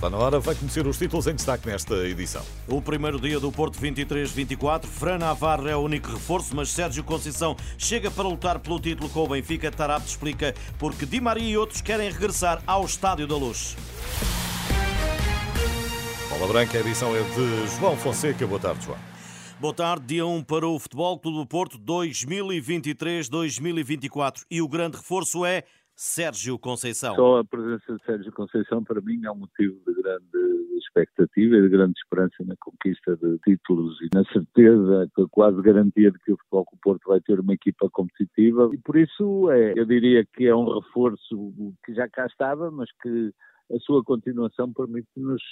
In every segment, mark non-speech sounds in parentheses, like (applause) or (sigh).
Está na hora, vai conhecer os títulos em destaque nesta edição. O primeiro dia do Porto 23-24, Fran Navarro é o único reforço, mas Sérgio Conceição chega para lutar pelo título com o Benfica. Tarapte explica porque Di Maria e outros querem regressar ao Estádio da Luz. Bola Branca, a edição é de João Fonseca. Boa tarde, João. Boa tarde, dia 1 para o Futebol Clube do Porto 2023-2024 e o grande reforço é Sérgio Conceição. Só a presença de Sérgio Conceição para mim é um motivo de grande expectativa e de grande esperança na conquista de títulos e na certeza, quase garantia de que o Futebol do Porto vai ter uma equipa competitiva e por isso é, eu diria que é um reforço que já cá estava, mas que a sua continuação permite-nos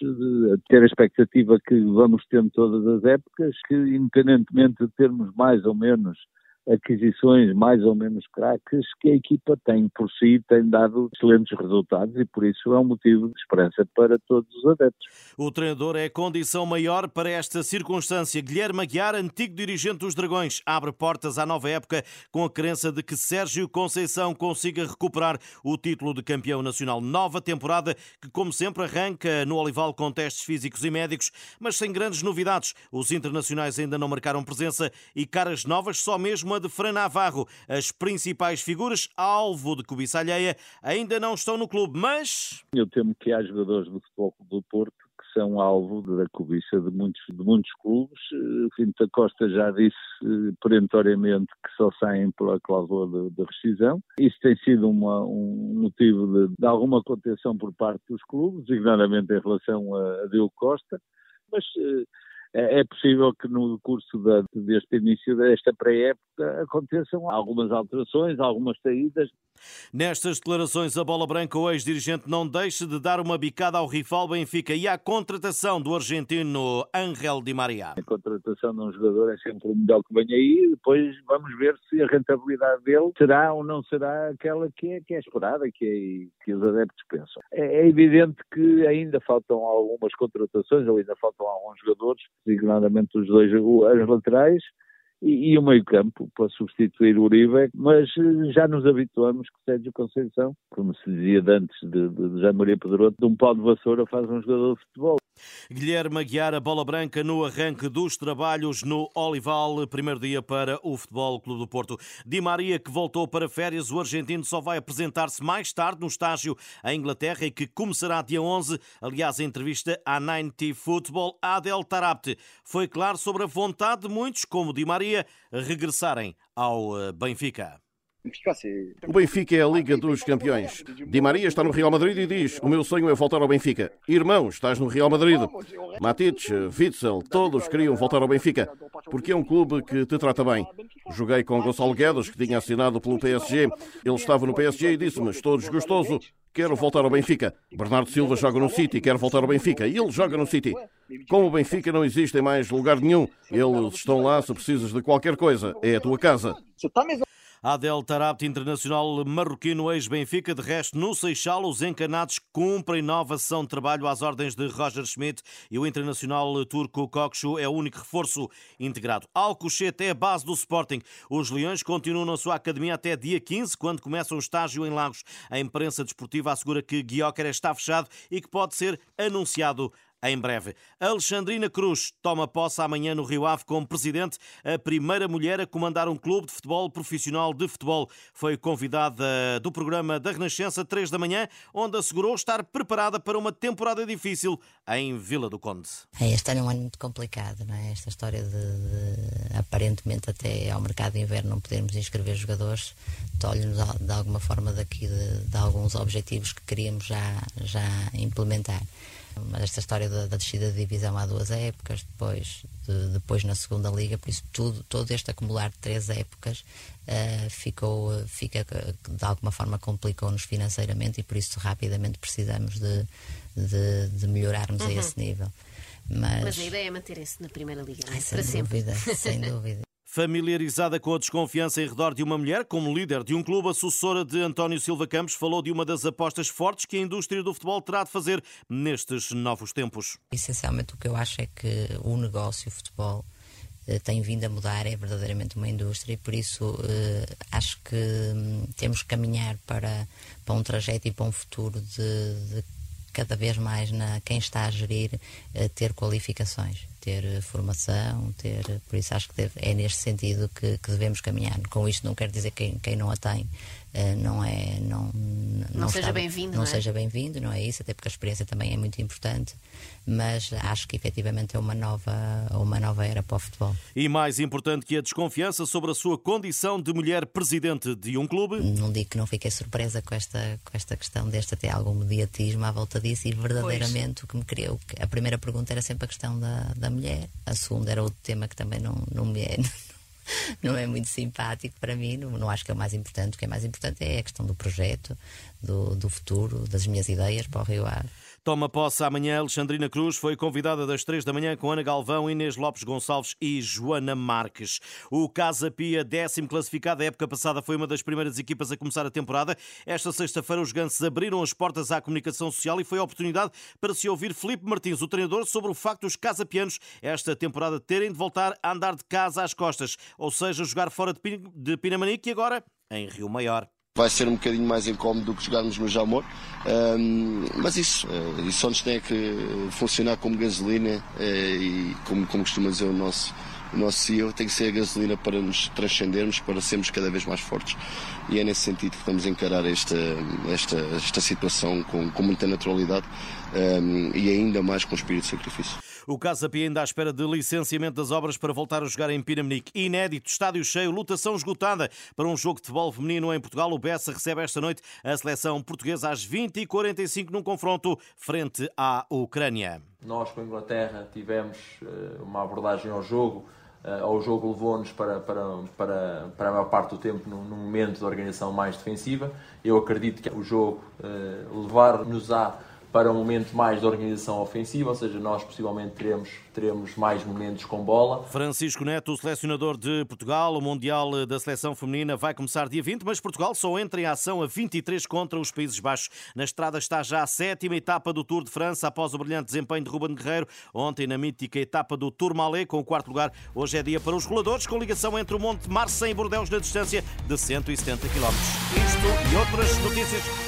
ter a expectativa que vamos tendo todas as épocas, que independentemente de termos mais ou menos aquisições mais ou menos craques que a equipa tem por si, tem dado excelentes resultados e por isso é um motivo de esperança para todos os adeptos. O treinador é condição maior para esta circunstância. Guilherme Aguiar, antigo dirigente dos Dragões, abre portas à nova época com a crença de que Sérgio Conceição consiga recuperar o título de campeão nacional. Nova temporada que, como sempre, arranca no Olival com testes físicos e médicos, mas sem grandes novidades. Os internacionais ainda não marcaram presença e caras novas só mesmo de Fran Navarro. As principais figuras, alvo de cobiça alheia, ainda não estão no clube, mas... Eu temo que há jogadores do Futebol do Porto são alvo da cobiça de muitos, de muitos clubes. Finto da Costa já disse eh, perentoriamente que só saem pela cláusula de rescisão. Isso tem sido uma, um motivo de, de, alguma contenção por parte dos clubes, designadamente em relação a, a Diogo Costa, mas eh, é, é possível que no curso da, deste início desta pré-época aconteçam algumas alterações, algumas saídas. Nestas declarações, a bola branca, o ex-dirigente não deixa de dar uma bicada ao rival Benfica e à contratação do argentino Ángel Di Maria. A contratação de um jogador é sempre o melhor que vem aí, depois vamos ver se a rentabilidade dele será ou não será aquela que é, que é esperada, que, é, que os adeptos pensam. É, é evidente que ainda faltam algumas contratações, ou ainda faltam alguns jogadores designadamente os dois as laterais, e, e o meio-campo para substituir o Uribe, mas eh, já nos habituamos que Sérgio Conceição, como se dizia antes de, de, de Jean Maria Pedroto, de um pau de vassoura faz um jogador de futebol. Guilherme Aguiar, a bola branca no arranque dos trabalhos no Olival, primeiro dia para o Futebol Clube do Porto. Di Maria, que voltou para férias, o argentino só vai apresentar-se mais tarde no estágio em Inglaterra e que começará dia 11. Aliás, a entrevista à 90 Football, Adel Tarapte, foi claro sobre a vontade de muitos, como Di Maria, regressarem ao eh, Benfica. O Benfica é a Liga dos Campeões. Di Maria está no Real Madrid e diz: O meu sonho é voltar ao Benfica. Irmão, estás no Real Madrid. Matic, Witzel, todos queriam voltar ao Benfica, porque é um clube que te trata bem. Joguei com Gonçalo Guedes, que tinha assinado pelo PSG. Ele estava no PSG e disse-me: Estou desgostoso, quero voltar ao Benfica. Bernardo Silva joga no City, quer voltar ao Benfica. E ele joga no City. Com o Benfica não existe em mais lugar nenhum. Eles estão lá se precisas de qualquer coisa. É a tua casa. Adel Tarapte, internacional marroquino ex-Benfica, de resto no Seixal, os encanados cumprem nova sessão de trabalho às ordens de Roger Schmidt e o internacional turco Kokchu é o único reforço integrado. Alcochete é a base do Sporting. Os Leões continuam na sua academia até dia 15, quando começa o estágio em Lagos. A imprensa desportiva assegura que Guióquer está fechado e que pode ser anunciado em breve. Alexandrina Cruz toma posse amanhã no Rio Ave como presidente, a primeira mulher a comandar um clube de futebol profissional de futebol. Foi convidada do programa da Renascença 3 da manhã, onde assegurou estar preparada para uma temporada difícil em Vila do Conde. É, este ano é um ano muito complicado, não é? Esta história de, de aparentemente até ao mercado de inverno não podermos inscrever jogadores, tolhe-nos de alguma forma daqui de, de alguns objetivos que queríamos já, já implementar esta história da, da, descida de divisão há duas épocas, depois, de, depois na segunda liga, por isso tudo, todo este acumular de três épocas uh, ficou, fica, de alguma forma complicou-nos financeiramente e por isso rapidamente precisamos de, de, de melhorarmos uhum. a esse nível. Mas... Mas... a ideia é manter-se na Primeira Liga, é? Ai, para sem sempre. Dúvida, sem (laughs) dúvida. Familiarizada com a desconfiança em redor de uma mulher como líder de um clube, a sucessora de António Silva Campos falou de uma das apostas fortes que a indústria do futebol terá de fazer nestes novos tempos. Essencialmente, o que eu acho é que o negócio o futebol eh, tem vindo a mudar, é verdadeiramente uma indústria e por isso eh, acho que hum, temos que caminhar para, para um trajeto e para um futuro de, de cada vez mais na quem está a gerir eh, ter qualificações, ter formação, ter por isso acho que deve, é neste sentido que, que, devemos caminhar. Com isto não quer dizer que quem não a tem não é não não, não seja bem-vindo, não, não é? seja bem-vindo, não é isso, até porque a experiência também é muito importante mas acho que efetivamente é uma nova, uma nova era para o futebol. E mais importante que a desconfiança sobre a sua condição de mulher presidente de um clube? Não digo que não fiquei surpresa com esta, com esta questão deste até algum mediatismo à volta disso e verdadeiramente pois. o que me criou. A primeira pergunta era sempre a questão da, da mulher, a segunda era outro tema que também não, não me é. (laughs) não é muito simpático para mim, não, não, acho que é o mais importante. O que é mais importante é a questão do projeto, do, do futuro, das minhas ideias para o Rio Ave. Toma posse amanhã. Alexandrina Cruz foi convidada das três da manhã com Ana Galvão, Inês Lopes Gonçalves e Joana Marques. O Casa Pia, décimo classificado, a época passada foi uma das primeiras equipas a começar a temporada. Esta sexta-feira os gansos abriram as portas à comunicação social e foi a oportunidade para se ouvir Felipe Martins, o treinador, sobre o facto dos casapianos esta temporada terem de voltar a andar de casa às costas, ou seja, jogar fora de Pinamanique e agora em Rio Maior vai ser um bocadinho mais incómodo do que jogarmos no Jamor, um, mas isso, uh, isso nos tem que funcionar como gasolina uh, e como, como costuma dizer o nosso, o nosso CEO, tem que ser a gasolina para nos transcendermos, para sermos cada vez mais fortes. E é nesse sentido que estamos a encarar esta, esta, esta situação com, com muita naturalidade um, e ainda mais com espírito de sacrifício. O Casa Pia ainda à espera de licenciamento das obras para voltar a jogar em Pinamanique. Inédito, estádio cheio, lotação esgotada para um jogo de futebol feminino em Portugal. O Bessa recebe esta noite a seleção portuguesa às 20h45 num confronto frente à Ucrânia. Nós com a Inglaterra tivemos eh, uma abordagem ao jogo uh, ao jogo levou-nos para, para, para, para a maior parte do tempo num, momento de organização mais defensiva. Eu acredito que o jogo uh, levar-nos a para um momento mais de organização ofensiva, ou seja, nós possivelmente teremos, teremos mais momentos com bola. Francisco Neto, selecionador de Portugal, o Mundial da Seleção Feminina vai começar dia 20, mas Portugal só entra em ação a 23 contra os Países Baixos. Na estrada está já a sétima etapa do Tour de França, após o brilhante desempenho de Ruben Guerreiro, ontem na mítica etapa do Tourmalet, com o quarto lugar. Hoje é dia para os roladores, com ligação entre o Monte Marçem e Bordeus na distância de 170 km. Isto e outras notícias